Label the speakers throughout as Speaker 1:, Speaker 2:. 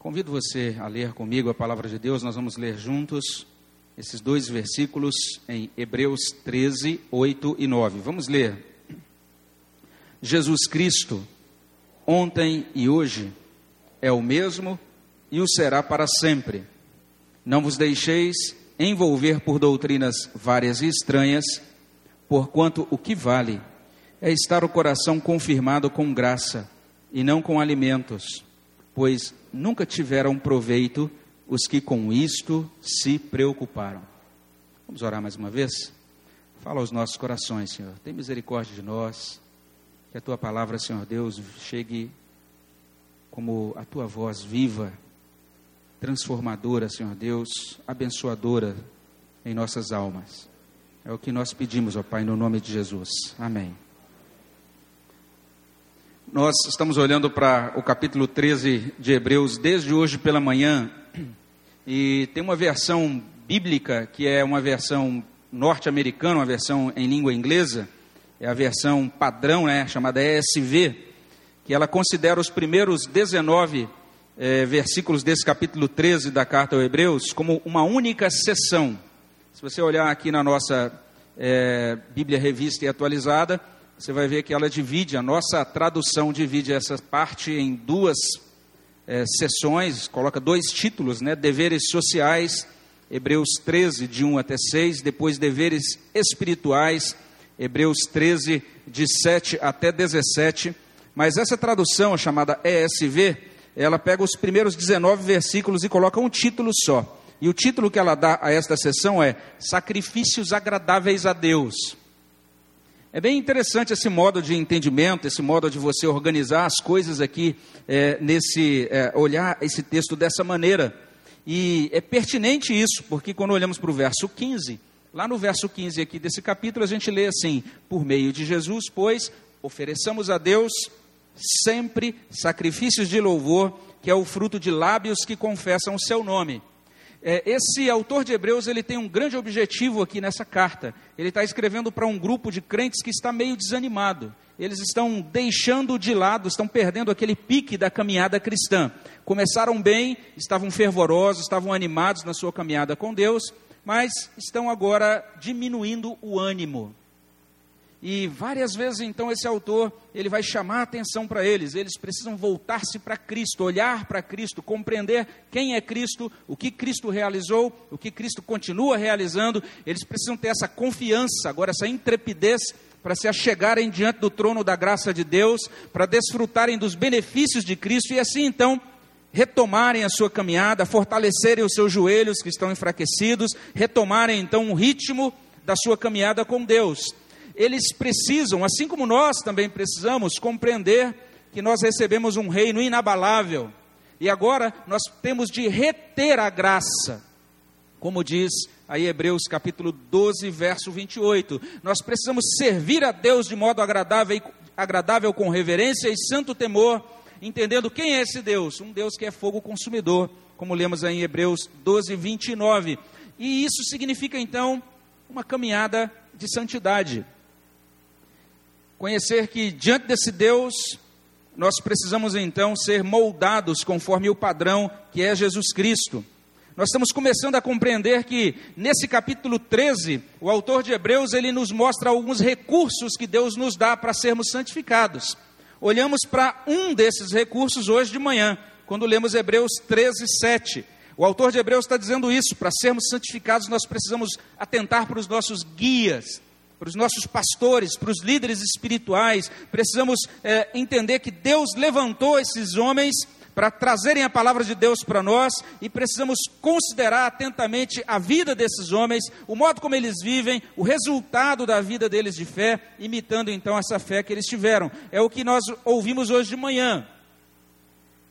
Speaker 1: Convido você a ler comigo a palavra de Deus, nós vamos ler juntos esses dois versículos em Hebreus 13, 8 e 9. Vamos ler. Jesus Cristo, ontem e hoje, é o mesmo e o será para sempre. Não vos deixeis envolver por doutrinas várias e estranhas, porquanto o que vale é estar o coração confirmado com graça e não com alimentos, pois nunca tiveram proveito os que com isto se preocuparam. Vamos orar mais uma vez? Fala aos nossos corações, Senhor. Tem misericórdia de nós. Que a tua palavra, Senhor Deus, chegue como a tua voz viva, transformadora, Senhor Deus, abençoadora em nossas almas. É o que nós pedimos, ó Pai, no nome de Jesus. Amém. Nós estamos olhando para o capítulo 13 de Hebreus desde hoje pela manhã e tem uma versão bíblica que é uma versão norte-americana, uma versão em língua inglesa, é a versão padrão, né, chamada ESV, que ela considera os primeiros 19 é, versículos desse capítulo 13 da carta aos Hebreus como uma única sessão. Se você olhar aqui na nossa é, Bíblia revista e atualizada, você vai ver que ela divide, a nossa tradução divide essa parte em duas é, sessões, coloca dois títulos, né? Deveres sociais, Hebreus 13, de 1 até 6, depois deveres espirituais, Hebreus 13, de 7 até 17. Mas essa tradução, chamada ESV, ela pega os primeiros 19 versículos e coloca um título só. E o título que ela dá a esta sessão é Sacrifícios Agradáveis a Deus. É bem interessante esse modo de entendimento, esse modo de você organizar as coisas aqui, é, nesse é, olhar esse texto dessa maneira. E é pertinente isso, porque quando olhamos para o verso 15, lá no verso 15 aqui desse capítulo, a gente lê assim: Por meio de Jesus, pois, ofereçamos a Deus sempre sacrifícios de louvor, que é o fruto de lábios que confessam o seu nome. É, esse autor de Hebreus ele tem um grande objetivo aqui nessa carta. Ele está escrevendo para um grupo de crentes que está meio desanimado. Eles estão deixando de lado, estão perdendo aquele pique da caminhada cristã. Começaram bem, estavam fervorosos, estavam animados na sua caminhada com Deus, mas estão agora diminuindo o ânimo. E várias vezes então esse autor, ele vai chamar a atenção para eles, eles precisam voltar-se para Cristo, olhar para Cristo, compreender quem é Cristo, o que Cristo realizou, o que Cristo continua realizando. Eles precisam ter essa confiança, agora essa intrepidez para se achegarem diante do trono da graça de Deus, para desfrutarem dos benefícios de Cristo e assim então retomarem a sua caminhada, fortalecerem os seus joelhos que estão enfraquecidos, retomarem então o ritmo da sua caminhada com Deus eles precisam, assim como nós também precisamos, compreender que nós recebemos um reino inabalável e agora nós temos de reter a graça, como diz aí Hebreus capítulo 12, verso 28. Nós precisamos servir a Deus de modo agradável, agradável com reverência e santo temor, entendendo quem é esse Deus, um Deus que é fogo consumidor, como lemos aí em Hebreus 12, 29. E isso significa então uma caminhada de santidade. Conhecer que diante desse Deus, nós precisamos então ser moldados conforme o padrão que é Jesus Cristo. Nós estamos começando a compreender que nesse capítulo 13, o autor de Hebreus, ele nos mostra alguns recursos que Deus nos dá para sermos santificados. Olhamos para um desses recursos hoje de manhã, quando lemos Hebreus 13, 7. O autor de Hebreus está dizendo isso: para sermos santificados, nós precisamos atentar para os nossos guias, para os nossos pastores, para os líderes espirituais, precisamos é, entender que Deus levantou esses homens para trazerem a palavra de Deus para nós e precisamos considerar atentamente a vida desses homens, o modo como eles vivem, o resultado da vida deles de fé, imitando então essa fé que eles tiveram. É o que nós ouvimos hoje de manhã.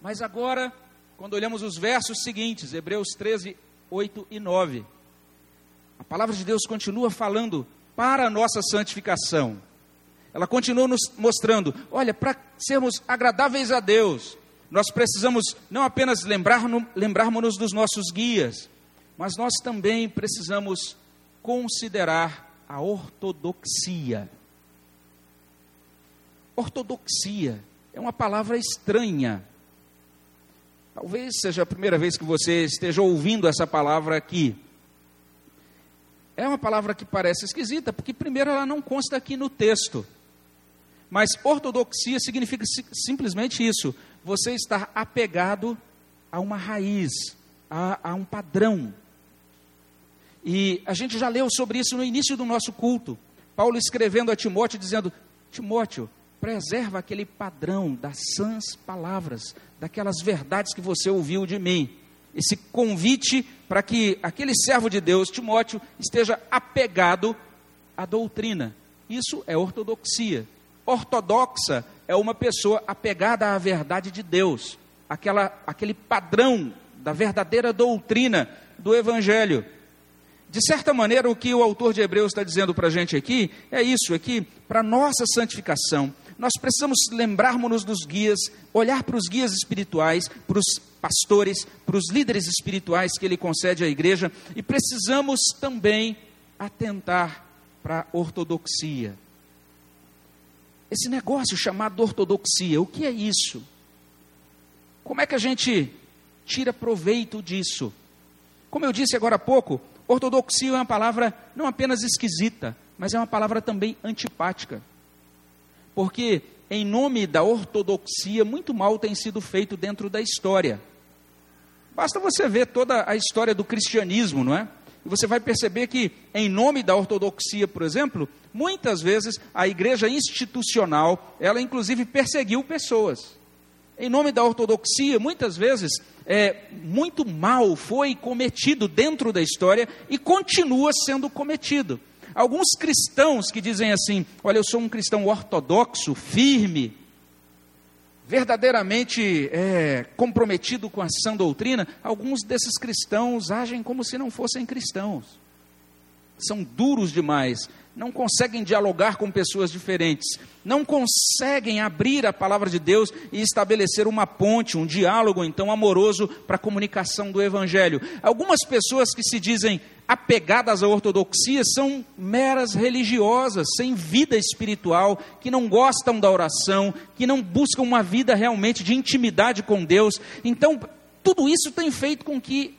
Speaker 1: Mas agora, quando olhamos os versos seguintes, Hebreus 13, 8 e 9, a palavra de Deus continua falando para a nossa santificação. Ela continua nos mostrando: olha, para sermos agradáveis a Deus, nós precisamos não apenas lembrar dos nossos guias, mas nós também precisamos considerar a ortodoxia. Ortodoxia é uma palavra estranha. Talvez seja a primeira vez que você esteja ouvindo essa palavra aqui. É uma palavra que parece esquisita, porque, primeiro, ela não consta aqui no texto. Mas ortodoxia significa simplesmente isso: você estar apegado a uma raiz, a, a um padrão. E a gente já leu sobre isso no início do nosso culto. Paulo escrevendo a Timóteo, dizendo: Timóteo, preserva aquele padrão das sãs palavras, daquelas verdades que você ouviu de mim. Esse convite para que aquele servo de Deus, Timóteo, esteja apegado à doutrina. Isso é ortodoxia. Ortodoxa é uma pessoa apegada à verdade de Deus, aquela, aquele padrão da verdadeira doutrina do Evangelho. De certa maneira, o que o autor de Hebreus está dizendo para a gente aqui é isso: é que para nossa santificação, nós precisamos lembrarmos-nos dos guias, olhar para os guias espirituais, para os pastores, para os líderes espirituais que ele concede à igreja, e precisamos também atentar para a ortodoxia. Esse negócio chamado ortodoxia, o que é isso? Como é que a gente tira proveito disso? Como eu disse agora há pouco, ortodoxia é uma palavra não apenas esquisita, mas é uma palavra também antipática. Porque em nome da ortodoxia, muito mal tem sido feito dentro da história. Basta você ver toda a história do cristianismo, não é? E você vai perceber que, em nome da ortodoxia, por exemplo, muitas vezes a igreja institucional, ela inclusive perseguiu pessoas. Em nome da ortodoxia, muitas vezes, é, muito mal foi cometido dentro da história e continua sendo cometido. Alguns cristãos que dizem assim: Olha, eu sou um cristão ortodoxo, firme, verdadeiramente é, comprometido com a sã doutrina, alguns desses cristãos agem como se não fossem cristãos. São duros demais, não conseguem dialogar com pessoas diferentes, não conseguem abrir a palavra de Deus e estabelecer uma ponte, um diálogo então amoroso para a comunicação do Evangelho. Algumas pessoas que se dizem apegadas à ortodoxia são meras religiosas, sem vida espiritual, que não gostam da oração, que não buscam uma vida realmente de intimidade com Deus. Então, tudo isso tem feito com que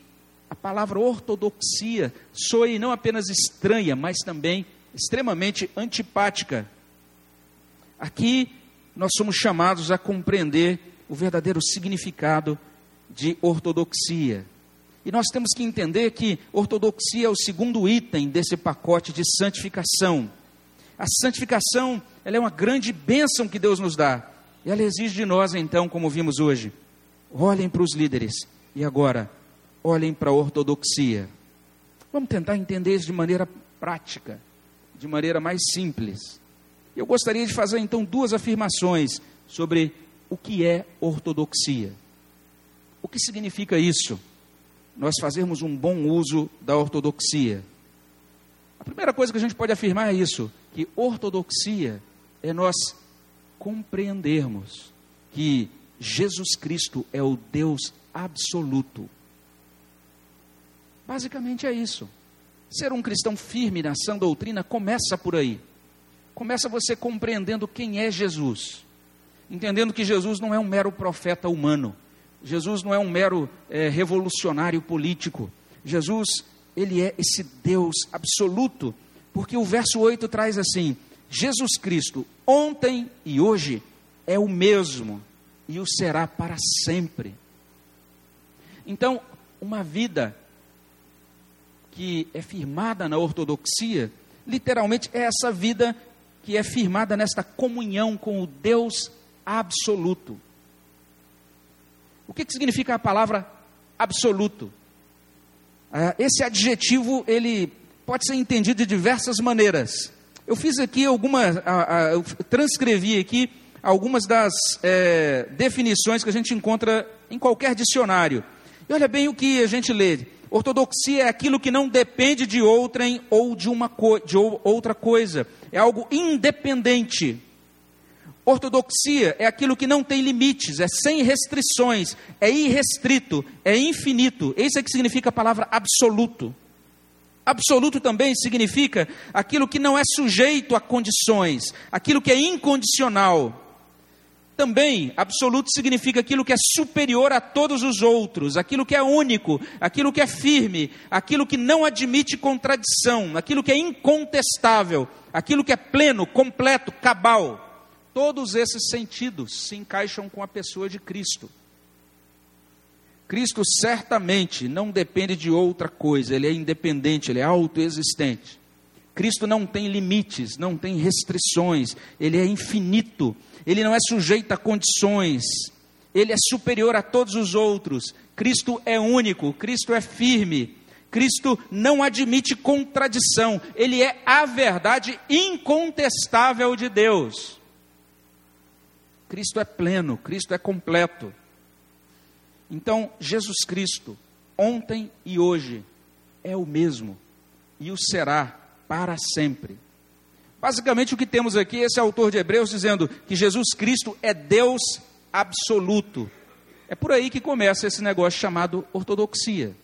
Speaker 1: a palavra ortodoxia soe não apenas estranha, mas também extremamente antipática. Aqui nós somos chamados a compreender o verdadeiro significado de ortodoxia. E nós temos que entender que ortodoxia é o segundo item desse pacote de santificação. A santificação, ela é uma grande bênção que Deus nos dá. E ela exige de nós, então, como vimos hoje, olhem para os líderes e agora olhem para a ortodoxia. Vamos tentar entender isso de maneira prática, de maneira mais simples. Eu gostaria de fazer então duas afirmações sobre o que é ortodoxia. O que significa isso? nós fazermos um bom uso da ortodoxia. A primeira coisa que a gente pode afirmar é isso: que ortodoxia é nós compreendermos que Jesus Cristo é o Deus absoluto. Basicamente é isso. Ser um cristão firme na sã doutrina começa por aí. Começa você compreendendo quem é Jesus, entendendo que Jesus não é um mero profeta humano Jesus não é um mero é, revolucionário político. Jesus, ele é esse Deus absoluto, porque o verso 8 traz assim: Jesus Cristo, ontem e hoje, é o mesmo e o será para sempre. Então, uma vida que é firmada na ortodoxia, literalmente é essa vida que é firmada nesta comunhão com o Deus absoluto. O que, que significa a palavra absoluto? Ah, esse adjetivo ele pode ser entendido de diversas maneiras. Eu fiz aqui algumas, eu transcrevi aqui algumas das é, definições que a gente encontra em qualquer dicionário. E olha bem o que a gente lê. Ortodoxia é aquilo que não depende de outrem ou de, uma de outra coisa. É algo independente. Ortodoxia é aquilo que não tem limites, é sem restrições, é irrestrito, é infinito. Isso é que significa a palavra absoluto. Absoluto também significa aquilo que não é sujeito a condições, aquilo que é incondicional. Também, absoluto significa aquilo que é superior a todos os outros, aquilo que é único, aquilo que é firme, aquilo que não admite contradição, aquilo que é incontestável, aquilo que é pleno, completo, cabal. Todos esses sentidos se encaixam com a pessoa de Cristo. Cristo certamente não depende de outra coisa, ele é independente, ele é autoexistente. Cristo não tem limites, não tem restrições, ele é infinito, ele não é sujeito a condições, ele é superior a todos os outros. Cristo é único, Cristo é firme, Cristo não admite contradição, ele é a verdade incontestável de Deus. Cristo é pleno, Cristo é completo. Então, Jesus Cristo, ontem e hoje, é o mesmo e o será para sempre. Basicamente, o que temos aqui, esse autor de Hebreus dizendo que Jesus Cristo é Deus absoluto. É por aí que começa esse negócio chamado ortodoxia.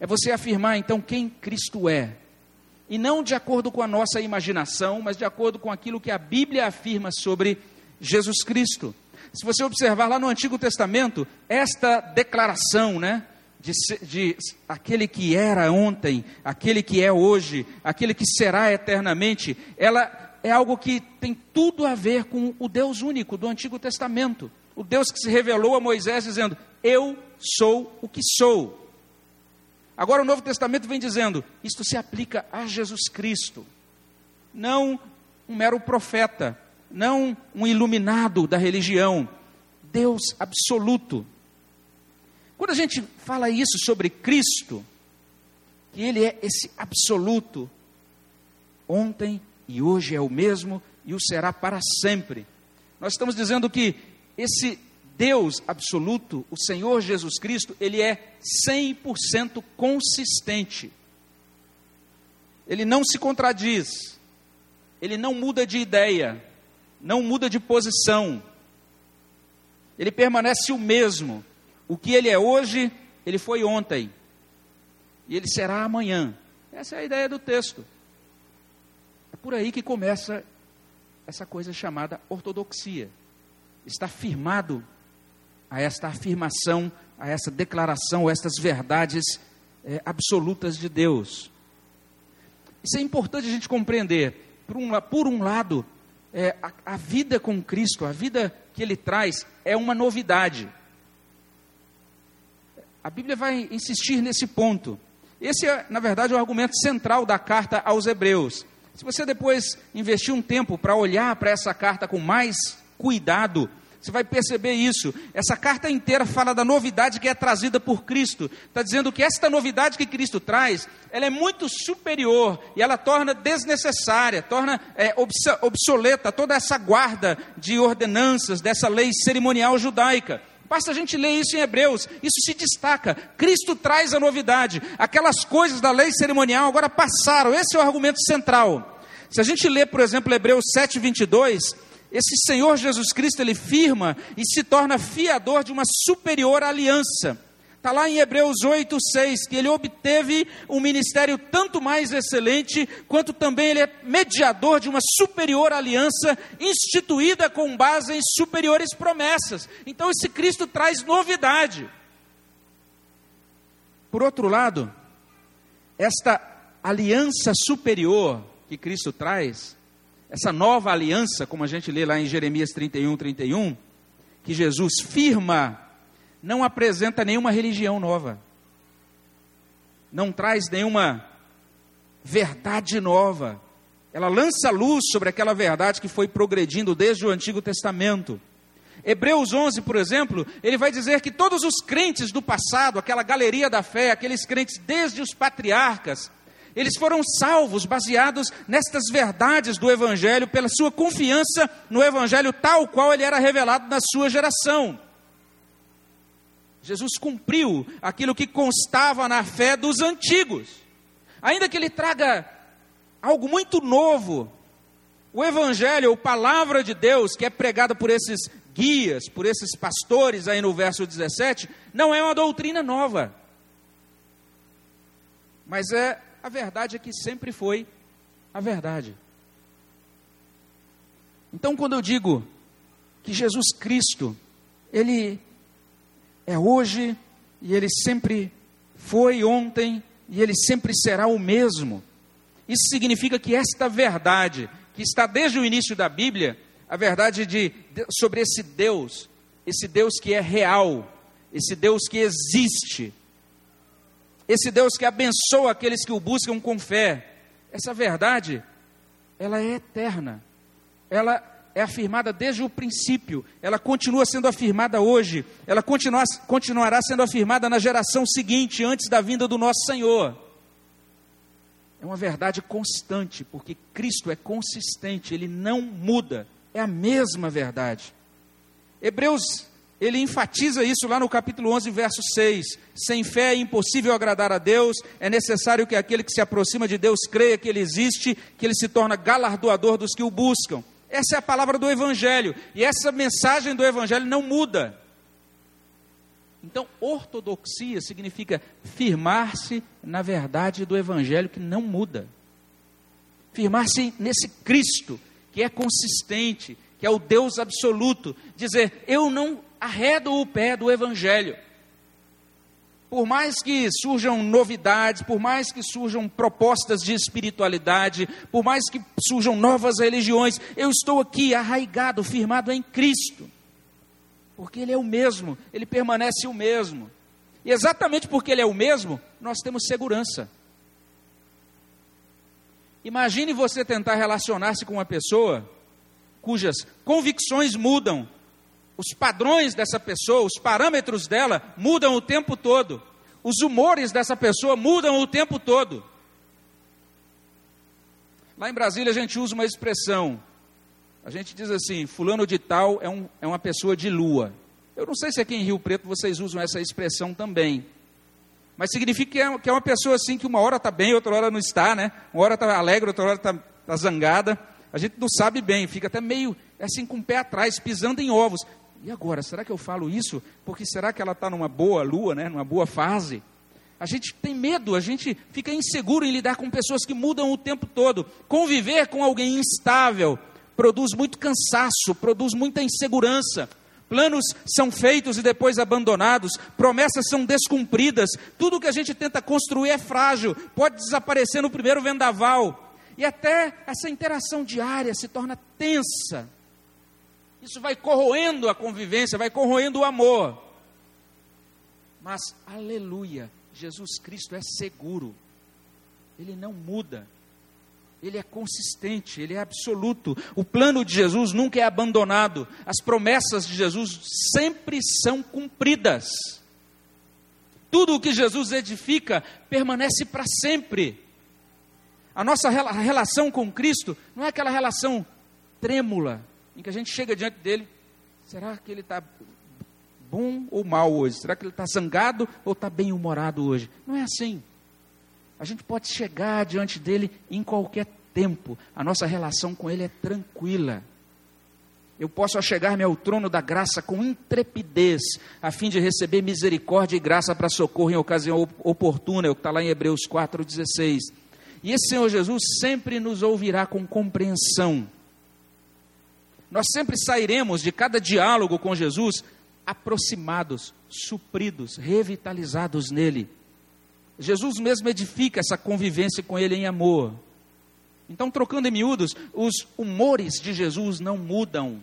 Speaker 1: É você afirmar então quem Cristo é. E não de acordo com a nossa imaginação, mas de acordo com aquilo que a Bíblia afirma sobre Jesus Cristo. Se você observar lá no Antigo Testamento, esta declaração, né? De, de, aquele que era ontem, aquele que é hoje, aquele que será eternamente, ela é algo que tem tudo a ver com o Deus único do Antigo Testamento. O Deus que se revelou a Moisés dizendo: Eu sou o que sou. Agora o Novo Testamento vem dizendo: isto se aplica a Jesus Cristo, não um mero profeta, não um iluminado da religião, Deus absoluto. Quando a gente fala isso sobre Cristo, que Ele é esse absoluto, ontem e hoje é o mesmo e o será para sempre. Nós estamos dizendo que esse Deus absoluto, o Senhor Jesus Cristo, ele é 100% consistente. Ele não se contradiz, ele não muda de ideia, não muda de posição, ele permanece o mesmo. O que ele é hoje, ele foi ontem, e ele será amanhã. Essa é a ideia do texto. É por aí que começa essa coisa chamada ortodoxia. Está firmado a esta afirmação, a essa declaração, a estas verdades é, absolutas de Deus. Isso é importante a gente compreender. Por um, por um lado, é, a, a vida com Cristo, a vida que Ele traz, é uma novidade. A Bíblia vai insistir nesse ponto. Esse é, na verdade, o argumento central da carta aos Hebreus. Se você depois investir um tempo para olhar para essa carta com mais cuidado, você vai perceber isso. Essa carta inteira fala da novidade que é trazida por Cristo. Está dizendo que esta novidade que Cristo traz, ela é muito superior e ela torna desnecessária, torna é, obsoleta toda essa guarda de ordenanças dessa lei cerimonial judaica. Basta a gente ler isso em Hebreus, isso se destaca. Cristo traz a novidade. Aquelas coisas da lei cerimonial agora passaram. Esse é o argumento central. Se a gente ler, por exemplo, Hebreus 7, 22, esse Senhor Jesus Cristo, ele firma e se torna fiador de uma superior aliança. Está lá em Hebreus 8, 6, que ele obteve um ministério tanto mais excelente, quanto também ele é mediador de uma superior aliança instituída com base em superiores promessas. Então esse Cristo traz novidade. Por outro lado, esta aliança superior que Cristo traz, essa nova aliança, como a gente lê lá em Jeremias 31, 31, que Jesus firma, não apresenta nenhuma religião nova, não traz nenhuma verdade nova, ela lança luz sobre aquela verdade que foi progredindo desde o Antigo Testamento. Hebreus 11, por exemplo, ele vai dizer que todos os crentes do passado, aquela galeria da fé, aqueles crentes desde os patriarcas, eles foram salvos baseados nestas verdades do Evangelho, pela sua confiança no Evangelho tal qual ele era revelado na sua geração. Jesus cumpriu aquilo que constava na fé dos antigos. Ainda que ele traga algo muito novo, o Evangelho, ou palavra de Deus, que é pregada por esses guias, por esses pastores aí no verso 17, não é uma doutrina nova, mas é a verdade é que sempre foi a verdade. Então, quando eu digo que Jesus Cristo, Ele é hoje e Ele sempre foi ontem e Ele sempre será o mesmo. Isso significa que esta verdade, que está desde o início da Bíblia, a verdade de, de, sobre esse Deus, esse Deus que é real, esse Deus que existe, esse Deus que abençoa aqueles que o buscam com fé. Essa verdade, ela é eterna. Ela é afirmada desde o princípio, ela continua sendo afirmada hoje, ela continua, continuará sendo afirmada na geração seguinte, antes da vinda do nosso Senhor. É uma verdade constante, porque Cristo é consistente, ele não muda, é a mesma verdade. Hebreus, ele enfatiza isso lá no capítulo 11, verso 6. Sem fé é impossível agradar a Deus, é necessário que aquele que se aproxima de Deus creia que ele existe, que ele se torna galardoador dos que o buscam. Essa é a palavra do Evangelho, e essa mensagem do Evangelho não muda. Então, ortodoxia significa firmar-se na verdade do Evangelho que não muda. Firmar-se nesse Cristo que é consistente, que é o Deus absoluto. Dizer, eu não arredo o pé do Evangelho. Por mais que surjam novidades, por mais que surjam propostas de espiritualidade, por mais que surjam novas religiões, eu estou aqui arraigado, firmado em Cristo porque Ele é o mesmo, Ele permanece o mesmo. E exatamente porque Ele é o mesmo, nós temos segurança. Imagine você tentar relacionar-se com uma pessoa cujas convicções mudam, os padrões dessa pessoa, os parâmetros dela mudam o tempo todo, os humores dessa pessoa mudam o tempo todo. Lá em Brasília a gente usa uma expressão, a gente diz assim: Fulano de Tal é, um, é uma pessoa de lua. Eu não sei se aqui em Rio Preto vocês usam essa expressão também. Mas significa que é, que é uma pessoa assim que uma hora está bem, outra hora não está, né? Uma hora está alegre, outra hora está tá zangada. A gente não sabe bem, fica até meio assim com o pé atrás, pisando em ovos. E agora, será que eu falo isso? Porque será que ela está numa boa lua, né? numa boa fase? A gente tem medo, a gente fica inseguro em lidar com pessoas que mudam o tempo todo. Conviver com alguém instável, produz muito cansaço, produz muita insegurança. Planos são feitos e depois abandonados, promessas são descumpridas, tudo que a gente tenta construir é frágil, pode desaparecer no primeiro vendaval, e até essa interação diária se torna tensa. Isso vai corroendo a convivência, vai corroendo o amor. Mas, aleluia, Jesus Cristo é seguro, Ele não muda, ele é consistente, ele é absoluto. O plano de Jesus nunca é abandonado. As promessas de Jesus sempre são cumpridas. Tudo o que Jesus edifica permanece para sempre. A nossa relação com Cristo não é aquela relação trêmula, em que a gente chega diante dele, será que ele está bom ou mal hoje? Será que ele está zangado ou está bem humorado hoje? Não é assim. A gente pode chegar diante dele em qualquer tempo, a nossa relação com ele é tranquila. Eu posso achegar-me ao trono da graça com intrepidez, a fim de receber misericórdia e graça para socorro em ocasião oportuna, é o que está lá em Hebreus 4,16. E esse Senhor Jesus sempre nos ouvirá com compreensão. Nós sempre sairemos de cada diálogo com Jesus aproximados, supridos, revitalizados nele. Jesus mesmo edifica essa convivência com Ele em amor. Então, trocando em miúdos, os humores de Jesus não mudam.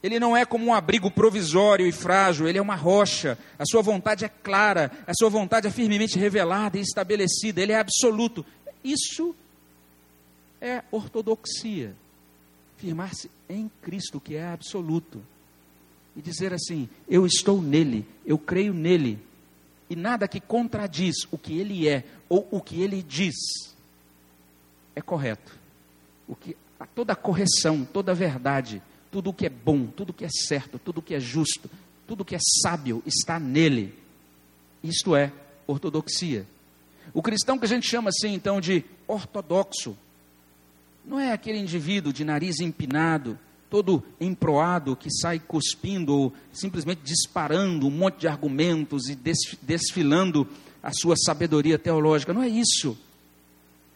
Speaker 1: Ele não é como um abrigo provisório e frágil, ele é uma rocha. A sua vontade é clara, a sua vontade é firmemente revelada e estabelecida, ele é absoluto. Isso é ortodoxia. Firmar-se em Cristo, que é absoluto. E dizer assim: eu estou nele, eu creio nele, e nada que contradiz o que ele é ou o que ele diz é correto. O que toda correção, toda verdade, tudo o que é bom, tudo o que é certo, tudo o que é justo, tudo o que é sábio está nele. Isto é ortodoxia. O cristão que a gente chama assim então de ortodoxo não é aquele indivíduo de nariz empinado, todo emproado que sai cuspindo ou simplesmente disparando um monte de argumentos e desfilando a sua sabedoria teológica. Não é isso.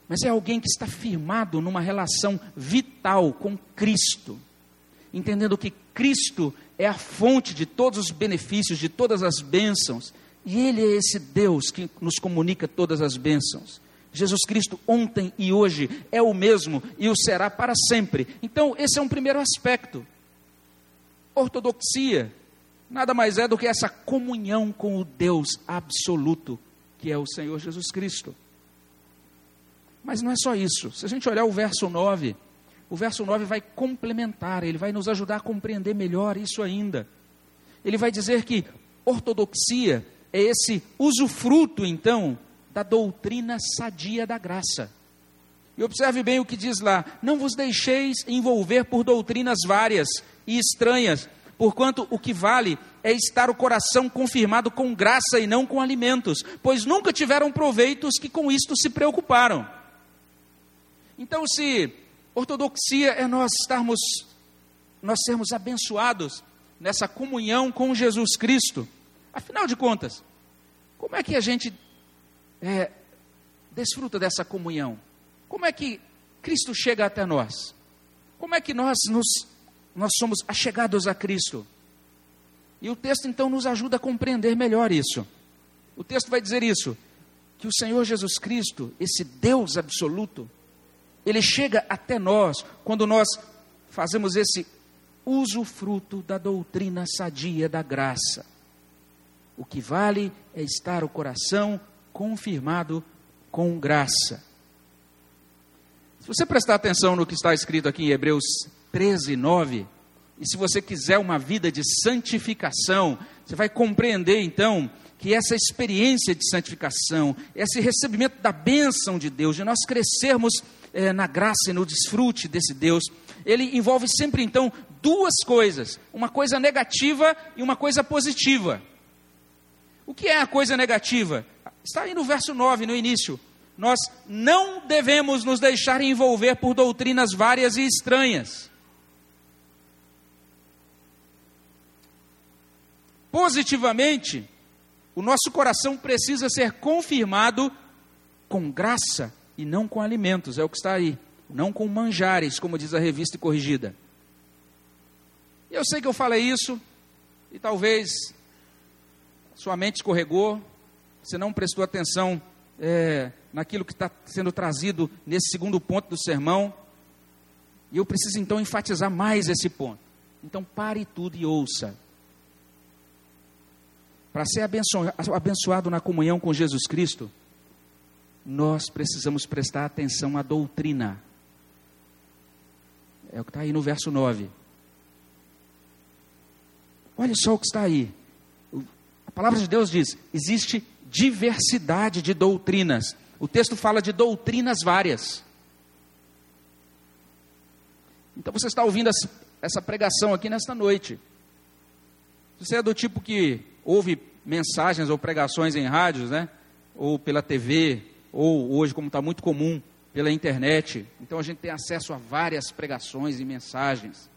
Speaker 1: Mas é alguém que está firmado numa relação vital com Cristo. entendendo que Cristo é a fonte de todos os benefícios, de todas as bênçãos, e Ele é esse Deus que nos comunica todas as bênçãos. Jesus Cristo ontem e hoje é o mesmo e o será para sempre. Então, esse é um primeiro aspecto. Ortodoxia nada mais é do que essa comunhão com o Deus absoluto, que é o Senhor Jesus Cristo. Mas não é só isso. Se a gente olhar o verso 9, o verso 9 vai complementar, ele vai nos ajudar a compreender melhor isso ainda. Ele vai dizer que ortodoxia é esse usufruto, então, da doutrina sadia da graça. E observe bem o que diz lá: não vos deixeis envolver por doutrinas várias e estranhas, porquanto o que vale é estar o coração confirmado com graça e não com alimentos, pois nunca tiveram proveitos que com isto se preocuparam. Então, se ortodoxia é nós estarmos, nós sermos abençoados nessa comunhão com Jesus Cristo, afinal de contas, como é que a gente é, desfruta dessa comunhão? Como é que Cristo chega até nós? Como é que nós, nos, nós somos achegados a Cristo? E o texto então nos ajuda a compreender melhor isso. O texto vai dizer isso: que o Senhor Jesus Cristo, esse Deus absoluto, ele chega até nós quando nós fazemos esse uso fruto da doutrina sadia da graça. O que vale é estar o coração confirmado com graça. Se você prestar atenção no que está escrito aqui em Hebreus 13, 9, e se você quiser uma vida de santificação, você vai compreender então que essa experiência de santificação, esse recebimento da bênção de Deus, de nós crescermos é, na graça e no desfrute desse Deus, ele envolve sempre então duas coisas: uma coisa negativa e uma coisa positiva. O que é a coisa negativa? Está aí no verso 9, no início. Nós não devemos nos deixar envolver por doutrinas várias e estranhas. Positivamente, o nosso coração precisa ser confirmado com graça e não com alimentos, é o que está aí. Não com manjares, como diz a revista corrigida. Eu sei que eu falei isso, e talvez sua mente escorregou, você não prestou atenção é, naquilo que está sendo trazido nesse segundo ponto do sermão. E eu preciso então enfatizar mais esse ponto. Então pare tudo e ouça. Para ser abençoado na comunhão com Jesus Cristo, nós precisamos prestar atenção à doutrina. É o que está aí no verso 9. Olha só o que está aí. A palavra de Deus diz: existe diversidade de doutrinas. O texto fala de doutrinas várias. Então você está ouvindo essa pregação aqui nesta noite. Você é do tipo que ouve mensagens ou pregações em rádios, né? Ou pela TV, ou hoje, como está muito comum, pela internet. Então a gente tem acesso a várias pregações e mensagens.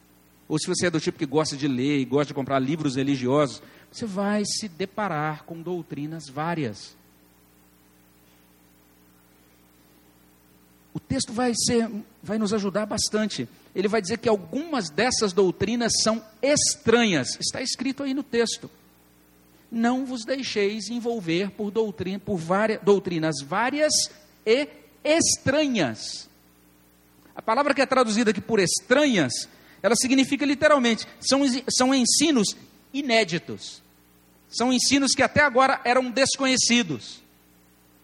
Speaker 1: Ou se você é do tipo que gosta de ler e gosta de comprar livros religiosos, você vai se deparar com doutrinas várias. O texto vai, ser, vai nos ajudar bastante. Ele vai dizer que algumas dessas doutrinas são estranhas. Está escrito aí no texto não vos deixeis envolver por, doutrina, por várias, doutrinas várias e estranhas. A palavra que é traduzida aqui por estranhas, ela significa literalmente, são, são ensinos inéditos. São ensinos que até agora eram desconhecidos.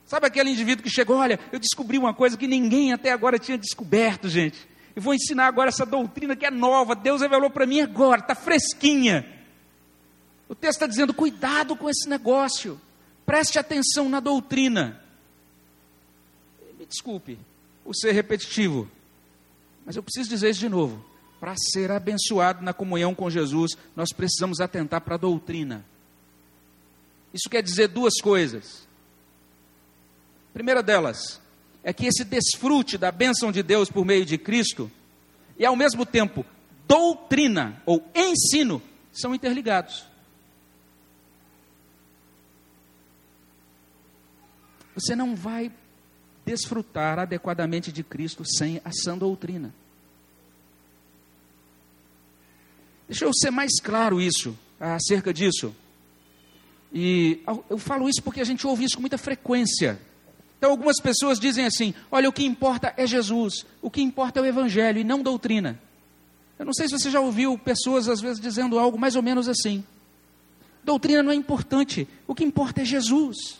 Speaker 1: Sabe aquele indivíduo que chegou, olha, eu descobri uma coisa que ninguém até agora tinha descoberto, gente. Eu vou ensinar agora essa doutrina que é nova, Deus revelou para mim agora, está fresquinha. O texto está dizendo: cuidado com esse negócio, preste atenção na doutrina. Me desculpe o ser repetitivo, mas eu preciso dizer isso de novo. Para ser abençoado na comunhão com Jesus, nós precisamos atentar para a doutrina. Isso quer dizer duas coisas. A primeira delas é que esse desfrute da bênção de Deus por meio de Cristo e ao mesmo tempo doutrina ou ensino são interligados. Você não vai desfrutar adequadamente de Cristo sem a sã doutrina. Deixa eu ser mais claro isso, acerca disso. E eu falo isso porque a gente ouve isso com muita frequência. Então, algumas pessoas dizem assim: olha, o que importa é Jesus, o que importa é o Evangelho e não doutrina. Eu não sei se você já ouviu pessoas às vezes dizendo algo mais ou menos assim. Doutrina não é importante, o que importa é Jesus.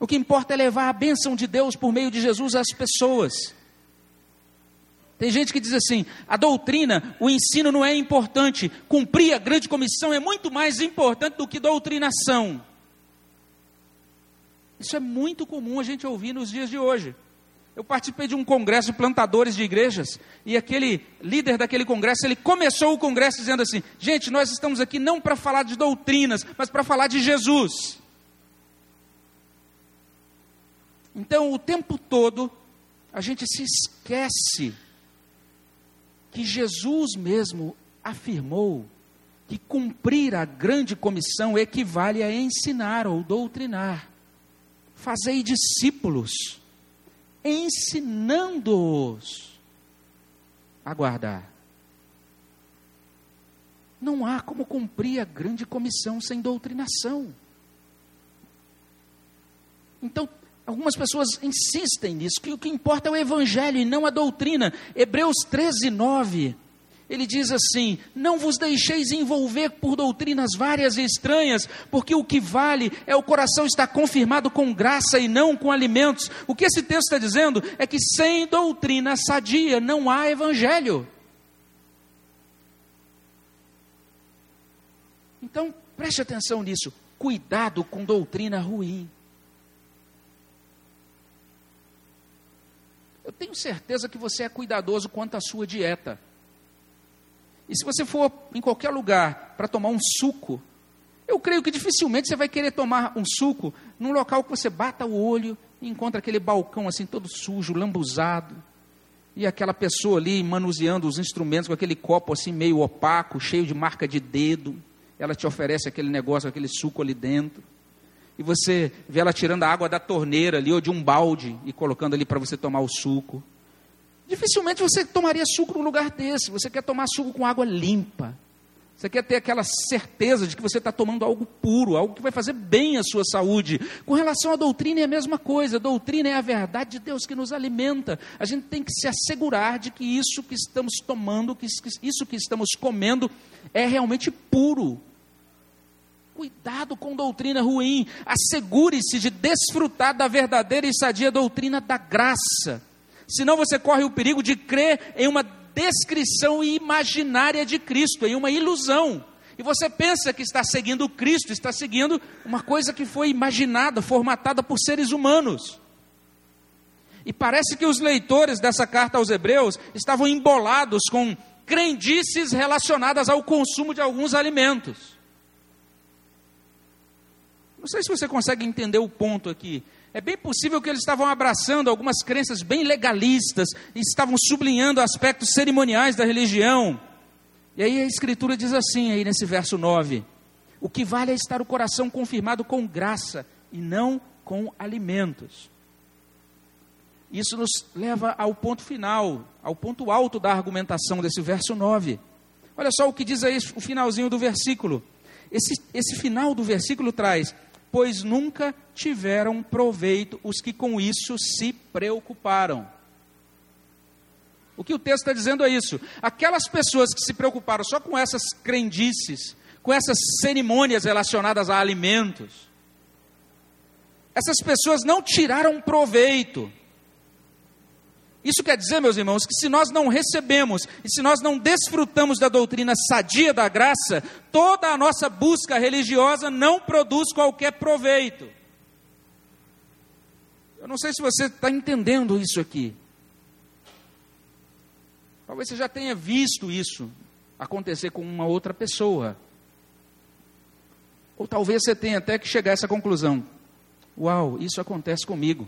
Speaker 1: O que importa é levar a bênção de Deus por meio de Jesus às pessoas. Tem gente que diz assim: a doutrina, o ensino não é importante, cumprir a grande comissão é muito mais importante do que doutrinação. Isso é muito comum a gente ouvir nos dias de hoje. Eu participei de um congresso de plantadores de igrejas e aquele líder daquele congresso, ele começou o congresso dizendo assim: "Gente, nós estamos aqui não para falar de doutrinas, mas para falar de Jesus". Então, o tempo todo a gente se esquece que Jesus mesmo afirmou que cumprir a grande comissão equivale a ensinar ou doutrinar. Fazei discípulos ensinando-os a guardar. Não há como cumprir a grande comissão sem doutrinação. Então, algumas pessoas insistem nisso, que o que importa é o evangelho e não a doutrina. Hebreus 13, 9 ele diz assim: Não vos deixeis envolver por doutrinas várias e estranhas, porque o que vale é o coração estar confirmado com graça e não com alimentos. O que esse texto está dizendo é que sem doutrina sadia não há evangelho. Então, preste atenção nisso. Cuidado com doutrina ruim. Eu tenho certeza que você é cuidadoso quanto à sua dieta. E se você for em qualquer lugar para tomar um suco, eu creio que dificilmente você vai querer tomar um suco num local que você bata o olho e encontra aquele balcão assim todo sujo, lambuzado, e aquela pessoa ali manuseando os instrumentos com aquele copo assim meio opaco, cheio de marca de dedo. Ela te oferece aquele negócio, aquele suco ali dentro. E você vê ela tirando a água da torneira ali ou de um balde e colocando ali para você tomar o suco. Dificilmente você tomaria suco num lugar desse. Você quer tomar suco com água limpa. Você quer ter aquela certeza de que você está tomando algo puro, algo que vai fazer bem à sua saúde. Com relação à doutrina é a mesma coisa. A doutrina é a verdade de Deus que nos alimenta. A gente tem que se assegurar de que isso que estamos tomando, que isso que estamos comendo, é realmente puro. Cuidado com doutrina ruim. Assegure-se de desfrutar da verdadeira e sadia doutrina da graça Senão você corre o perigo de crer em uma descrição imaginária de Cristo, em uma ilusão. E você pensa que está seguindo Cristo, está seguindo uma coisa que foi imaginada, formatada por seres humanos. E parece que os leitores dessa carta aos Hebreus estavam embolados com crendices relacionadas ao consumo de alguns alimentos. Não sei se você consegue entender o ponto aqui. É bem possível que eles estavam abraçando algumas crenças bem legalistas e estavam sublinhando aspectos cerimoniais da religião. E aí a Escritura diz assim, aí nesse verso 9: O que vale é estar o coração confirmado com graça e não com alimentos. Isso nos leva ao ponto final, ao ponto alto da argumentação desse verso 9. Olha só o que diz aí o finalzinho do versículo. Esse, esse final do versículo traz: pois nunca tiveram proveito os que com isso se preocuparam. O que o texto está dizendo é isso. Aquelas pessoas que se preocuparam só com essas crendices, com essas cerimônias relacionadas a alimentos, essas pessoas não tiraram proveito. Isso quer dizer, meus irmãos, que se nós não recebemos e se nós não desfrutamos da doutrina sadia da graça, toda a nossa busca religiosa não produz qualquer proveito. Eu não sei se você está entendendo isso aqui. Talvez você já tenha visto isso acontecer com uma outra pessoa. Ou talvez você tenha até que chegar a essa conclusão: Uau, isso acontece comigo.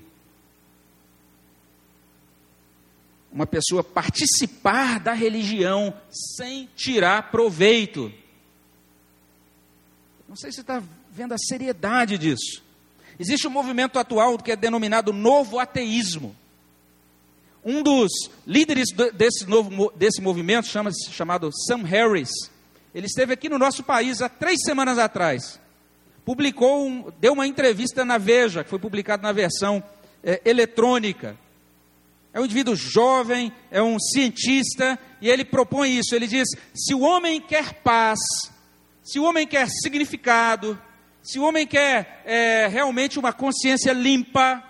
Speaker 1: Uma pessoa participar da religião sem tirar proveito. Não sei se está vendo a seriedade disso. Existe um movimento atual que é denominado novo ateísmo. Um dos líderes desse, novo, desse movimento, chama chamado Sam Harris, ele esteve aqui no nosso país há três semanas atrás. Publicou, um, deu uma entrevista na Veja, que foi publicada na versão é, eletrônica. É um indivíduo jovem, é um cientista, e ele propõe isso. Ele diz: se o homem quer paz, se o homem quer significado, se o homem quer é, realmente uma consciência limpa,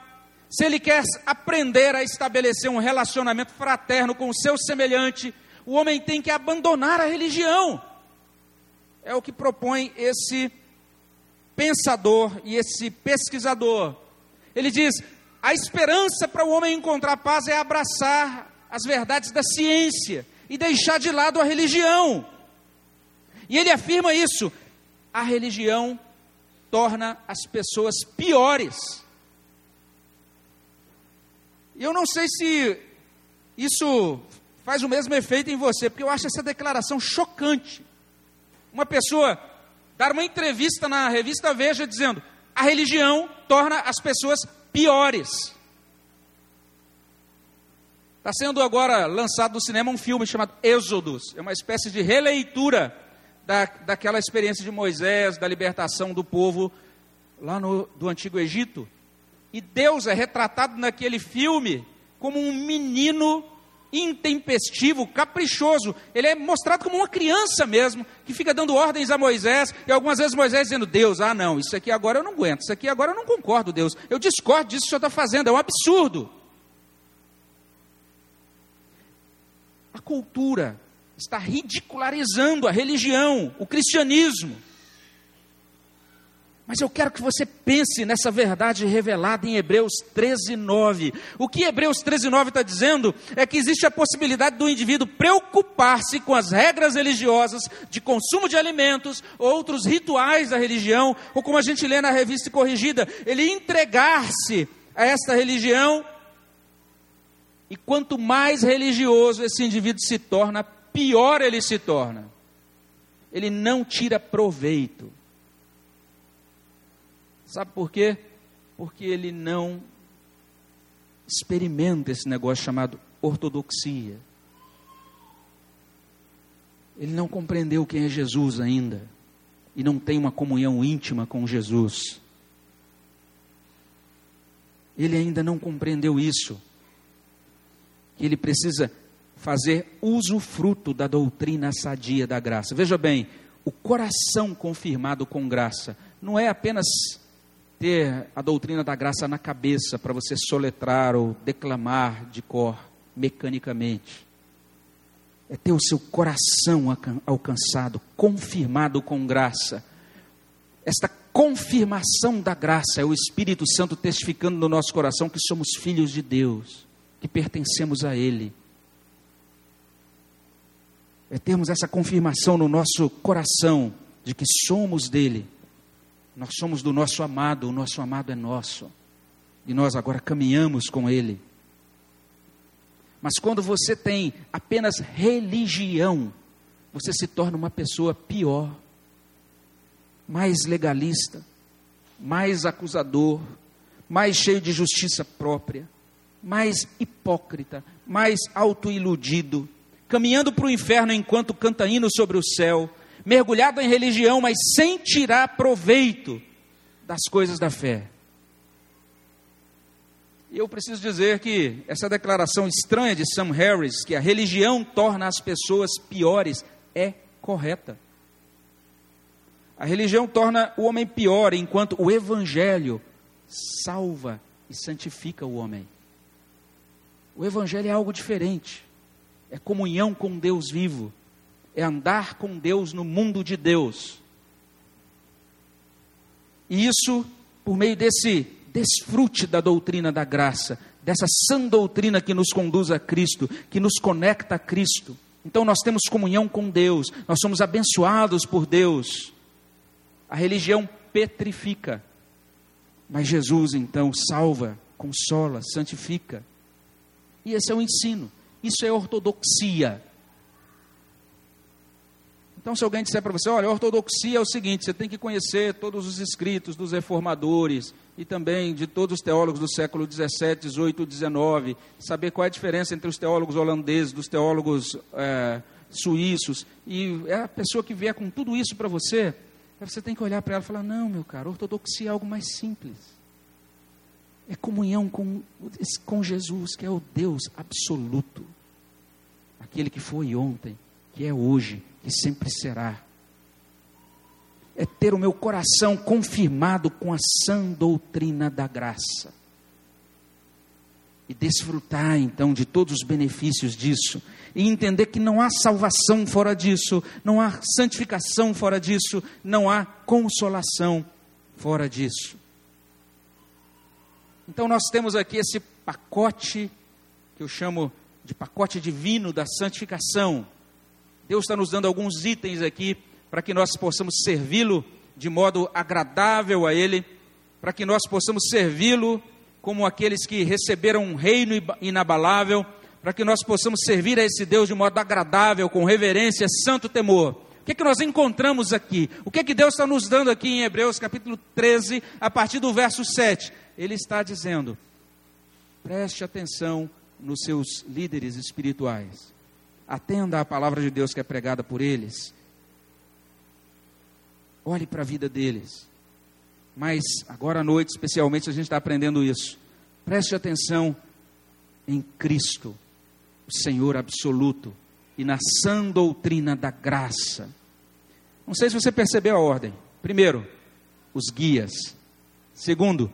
Speaker 1: se ele quer aprender a estabelecer um relacionamento fraterno com o seu semelhante, o homem tem que abandonar a religião. É o que propõe esse pensador e esse pesquisador. Ele diz: a esperança para o homem encontrar paz é abraçar as verdades da ciência e deixar de lado a religião. E ele afirma isso: a religião torna as pessoas piores. E eu não sei se isso faz o mesmo efeito em você, porque eu acho essa declaração chocante. Uma pessoa dar uma entrevista na revista Veja dizendo: a religião torna as pessoas piores. Está sendo agora lançado no cinema um filme chamado Êxodos. É uma espécie de releitura da, daquela experiência de Moisés, da libertação do povo lá no, do Antigo Egito. E Deus é retratado naquele filme como um menino intempestivo, caprichoso. Ele é mostrado como uma criança mesmo, que fica dando ordens a Moisés, e algumas vezes Moisés dizendo: Deus, ah, não, isso aqui agora eu não aguento, isso aqui agora eu não concordo, Deus. Eu discordo disso que o senhor está fazendo, é um absurdo. A cultura está ridicularizando a religião, o cristianismo. Mas eu quero que você pense nessa verdade revelada em Hebreus 13, 9. O que Hebreus 13, 9 está dizendo é que existe a possibilidade do indivíduo preocupar-se com as regras religiosas de consumo de alimentos, outros rituais da religião, ou como a gente lê na revista corrigida, ele entregar-se a esta religião. E quanto mais religioso esse indivíduo se torna, pior ele se torna. Ele não tira proveito Sabe por quê? Porque ele não experimenta esse negócio chamado ortodoxia. Ele não compreendeu quem é Jesus ainda e não tem uma comunhão íntima com Jesus. Ele ainda não compreendeu isso. Que ele precisa fazer uso fruto da doutrina sadia da graça. Veja bem, o coração confirmado com graça não é apenas ter a doutrina da graça na cabeça para você soletrar ou declamar de cor mecanicamente. É ter o seu coração alcançado, confirmado com graça. Esta confirmação da graça é o Espírito Santo testificando no nosso coração que somos filhos de Deus, que pertencemos a Ele. É termos essa confirmação no nosso coração de que somos dele nós somos do nosso amado, o nosso amado é nosso. E nós agora caminhamos com ele. Mas quando você tem apenas religião, você se torna uma pessoa pior, mais legalista, mais acusador, mais cheio de justiça própria, mais hipócrita, mais autoiludido, caminhando para o inferno enquanto canta hino sobre o céu, mergulhado em religião, mas sem tirar proveito das coisas da fé. E eu preciso dizer que essa declaração estranha de Sam Harris, que a religião torna as pessoas piores, é correta. A religião torna o homem pior, enquanto o evangelho salva e santifica o homem. O evangelho é algo diferente. É comunhão com Deus vivo é andar com Deus no mundo de Deus. E isso por meio desse desfrute da doutrina da graça, dessa sã doutrina que nos conduz a Cristo, que nos conecta a Cristo. Então nós temos comunhão com Deus, nós somos abençoados por Deus. A religião petrifica, mas Jesus então salva, consola, santifica. E esse é o ensino, isso é ortodoxia. Então, se alguém disser para você, olha, a ortodoxia é o seguinte: você tem que conhecer todos os escritos dos reformadores e também de todos os teólogos do século 17, 18, 19, saber qual é a diferença entre os teólogos holandeses, dos teólogos é, suíços, e é a pessoa que vier com tudo isso para você, você tem que olhar para ela e falar: não, meu caro, ortodoxia é algo mais simples. É comunhão com, com Jesus, que é o Deus absoluto, aquele que foi ontem, que é hoje e sempre será. É ter o meu coração confirmado com a sã doutrina da graça. E desfrutar então de todos os benefícios disso. E entender que não há salvação fora disso, não há santificação fora disso, não há consolação fora disso. Então nós temos aqui esse pacote, que eu chamo de pacote divino da santificação Deus está nos dando alguns itens aqui para que nós possamos servi-lo de modo agradável a Ele, para que nós possamos servi-lo como aqueles que receberam um reino inabalável, para que nós possamos servir a esse Deus de modo agradável, com reverência, santo temor. O que é que nós encontramos aqui? O que é que Deus está nos dando aqui em Hebreus capítulo 13, a partir do verso 7? Ele está dizendo: preste atenção nos seus líderes espirituais atenda à palavra de Deus que é pregada por eles. Olhe para a vida deles. Mas agora à noite, especialmente, a gente está aprendendo isso. Preste atenção em Cristo, o Senhor absoluto, e na sã doutrina da graça. Não sei se você percebeu a ordem. Primeiro, os guias. Segundo,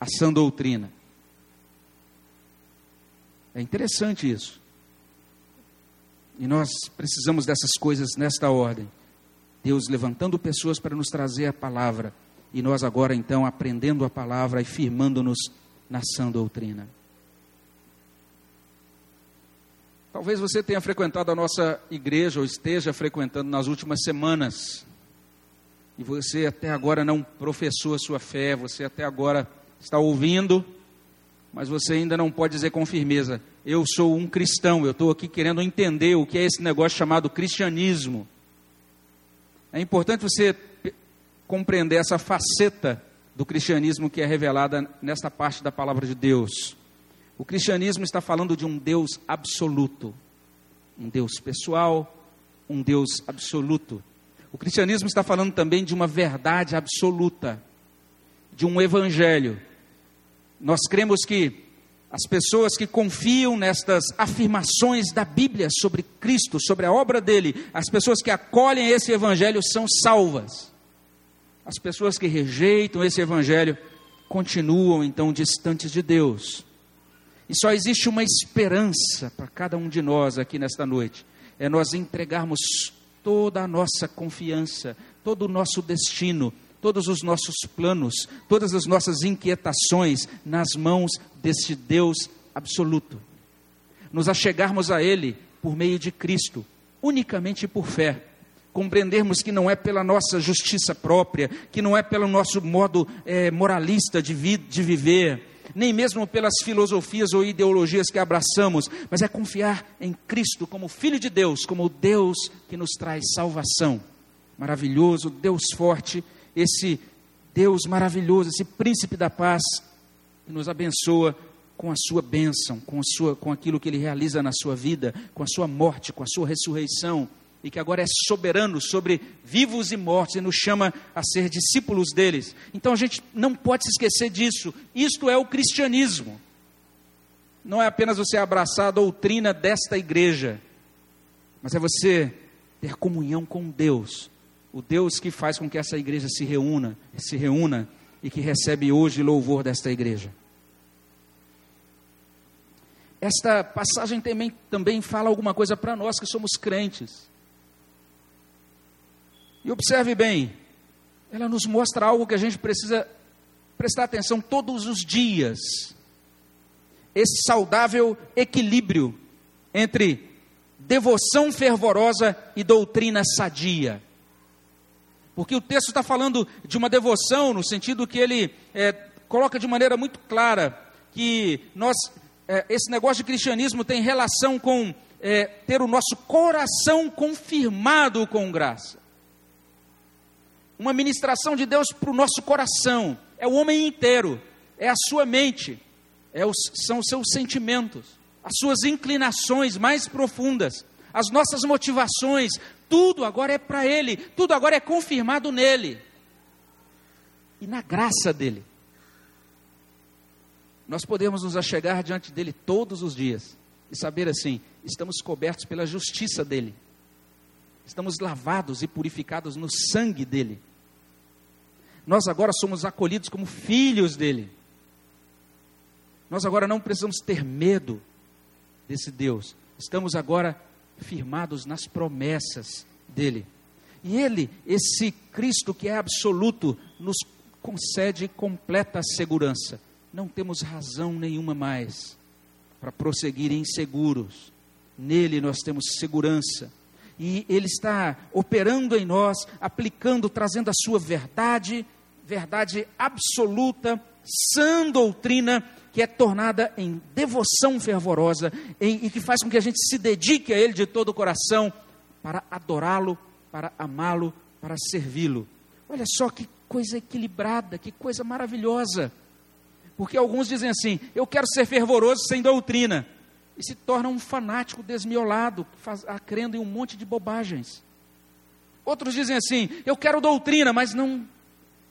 Speaker 1: a sã doutrina. É interessante isso. E nós precisamos dessas coisas nesta ordem. Deus levantando pessoas para nos trazer a palavra. E nós agora então aprendendo a palavra e firmando-nos na sã doutrina. Talvez você tenha frequentado a nossa igreja ou esteja frequentando nas últimas semanas. E você até agora não professou a sua fé, você até agora está ouvindo, mas você ainda não pode dizer com firmeza: eu sou um cristão, eu estou aqui querendo entender o que é esse negócio chamado cristianismo. É importante você compreender essa faceta do cristianismo que é revelada nesta parte da palavra de Deus. O cristianismo está falando de um Deus absoluto, um Deus pessoal, um Deus absoluto. O cristianismo está falando também de uma verdade absoluta, de um evangelho nós cremos que as pessoas que confiam nestas afirmações da Bíblia sobre Cristo, sobre a obra dele, as pessoas que acolhem esse evangelho são salvas. As pessoas que rejeitam esse evangelho continuam então distantes de Deus. E só existe uma esperança para cada um de nós aqui nesta noite: é nós entregarmos toda a nossa confiança, todo o nosso destino todos os nossos planos, todas as nossas inquietações nas mãos deste Deus absoluto. Nos achegarmos a Ele por meio de Cristo, unicamente por fé. Compreendermos que não é pela nossa justiça própria, que não é pelo nosso modo é, moralista de, vi de viver, nem mesmo pelas filosofias ou ideologias que abraçamos, mas é confiar em Cristo como Filho de Deus, como Deus que nos traz salvação. Maravilhoso, Deus forte esse Deus maravilhoso, esse príncipe da paz, que nos abençoa com a sua bênção, com, a sua, com aquilo que ele realiza na sua vida, com a sua morte, com a sua ressurreição, e que agora é soberano sobre vivos e mortos e nos chama a ser discípulos deles. Então a gente não pode se esquecer disso. Isto é o cristianismo. Não é apenas você abraçar a doutrina desta igreja, mas é você ter comunhão com Deus o Deus que faz com que essa igreja se reúna, se reúna e que recebe hoje louvor desta igreja. Esta passagem também, também fala alguma coisa para nós que somos crentes. E observe bem, ela nos mostra algo que a gente precisa prestar atenção todos os dias. Esse saudável equilíbrio entre devoção fervorosa e doutrina sadia. Porque o texto está falando de uma devoção, no sentido que ele é, coloca de maneira muito clara que nós, é, esse negócio de cristianismo tem relação com é, ter o nosso coração confirmado com graça. Uma ministração de Deus para o nosso coração, é o homem inteiro, é a sua mente, é os, são os seus sentimentos, as suas inclinações mais profundas, as nossas motivações, tudo agora é para Ele, tudo agora é confirmado nele e na graça dele. Nós podemos nos achegar diante dele todos os dias e saber assim: estamos cobertos pela justiça dele, estamos lavados e purificados no sangue dele. Nós agora somos acolhidos como filhos dele. Nós agora não precisamos ter medo desse Deus, estamos agora firmados nas promessas dele. E ele, esse Cristo que é absoluto, nos concede completa segurança. Não temos razão nenhuma mais para prosseguir inseguros. Nele nós temos segurança. E Ele está operando em nós, aplicando, trazendo a sua verdade, verdade absoluta, sã doutrina, que é tornada em devoção fervorosa em, e que faz com que a gente se dedique a Ele de todo o coração para adorá-lo, para amá-lo, para servi-lo. Olha só que coisa equilibrada, que coisa maravilhosa. Porque alguns dizem assim: eu quero ser fervoroso sem doutrina. E se torna um fanático desmiolado, faz, ah, crendo em um monte de bobagens. Outros dizem assim: eu quero doutrina, mas não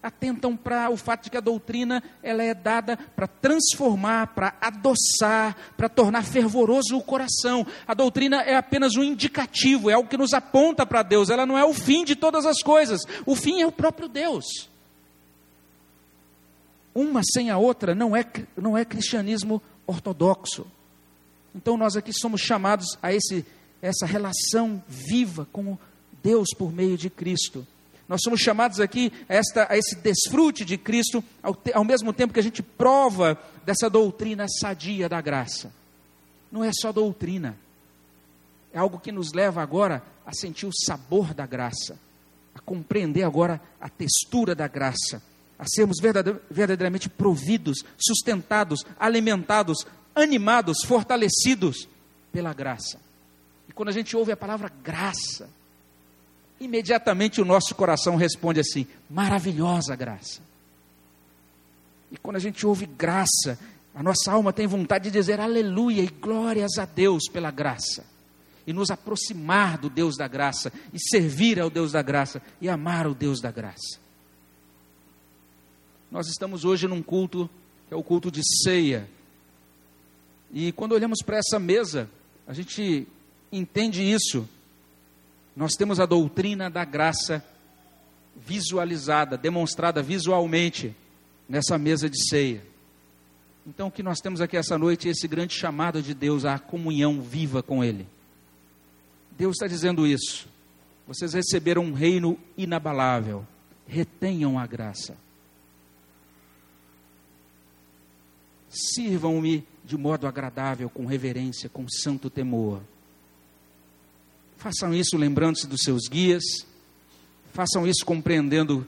Speaker 1: atentam para o fato de que a doutrina ela é dada para transformar, para adoçar, para tornar fervoroso o coração. A doutrina é apenas um indicativo, é algo que nos aponta para Deus, ela não é o fim de todas as coisas. O fim é o próprio Deus. Uma sem a outra não é, não é cristianismo ortodoxo. Então nós aqui somos chamados a esse, essa relação viva com Deus por meio de Cristo. Nós somos chamados aqui a, esta, a esse desfrute de Cristo, ao, te, ao mesmo tempo que a gente prova dessa doutrina sadia da graça. Não é só doutrina, é algo que nos leva agora a sentir o sabor da graça, a compreender agora a textura da graça, a sermos verdadeiramente providos, sustentados, alimentados, animados, fortalecidos pela graça. E quando a gente ouve a palavra graça, imediatamente o nosso coração responde assim: maravilhosa graça. E quando a gente ouve graça, a nossa alma tem vontade de dizer aleluia e glórias a Deus pela graça. E nos aproximar do Deus da graça, e servir ao Deus da graça, e amar o Deus da graça. Nós estamos hoje num culto, que é o culto de ceia. E quando olhamos para essa mesa, a gente entende isso nós temos a doutrina da graça visualizada, demonstrada visualmente nessa mesa de ceia. Então, o que nós temos aqui essa noite é esse grande chamado de Deus à comunhão viva com Ele. Deus está dizendo isso. Vocês receberam um reino inabalável. Retenham a graça. Sirvam-me de modo agradável, com reverência, com santo temor. Façam isso lembrando-se dos seus guias, façam isso compreendendo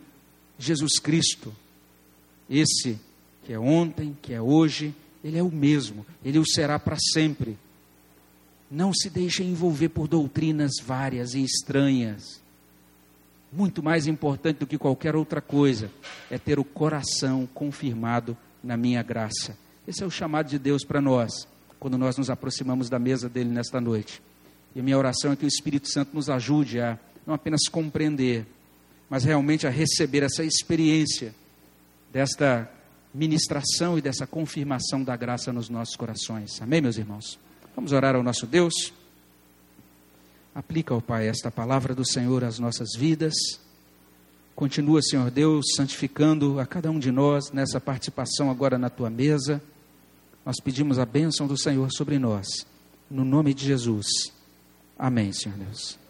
Speaker 1: Jesus Cristo, esse que é ontem, que é hoje, ele é o mesmo, ele o será para sempre. Não se deixem envolver por doutrinas várias e estranhas. Muito mais importante do que qualquer outra coisa é ter o coração confirmado na minha graça. Esse é o chamado de Deus para nós, quando nós nos aproximamos da mesa dele nesta noite. E a minha oração é que o Espírito Santo nos ajude a não apenas compreender, mas realmente a receber essa experiência desta ministração e dessa confirmação da graça nos nossos corações. Amém, meus irmãos? Vamos orar ao nosso Deus. Aplica, ó Pai, esta palavra do Senhor às nossas vidas. Continua, Senhor Deus, santificando a cada um de nós nessa participação agora na tua mesa. Nós pedimos a bênção do Senhor sobre nós. No nome de Jesus. Amém, Senhor Deus.